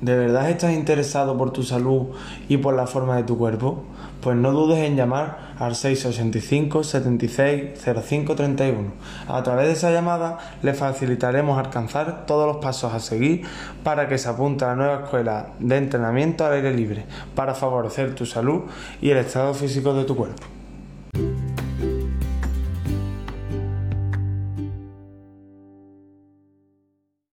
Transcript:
¿De verdad estás interesado por tu salud y por la forma de tu cuerpo? Pues no dudes en llamar al 685 76 A través de esa llamada le facilitaremos alcanzar todos los pasos a seguir para que se apunte a la nueva escuela de entrenamiento al aire libre para favorecer tu salud y el estado físico de tu cuerpo.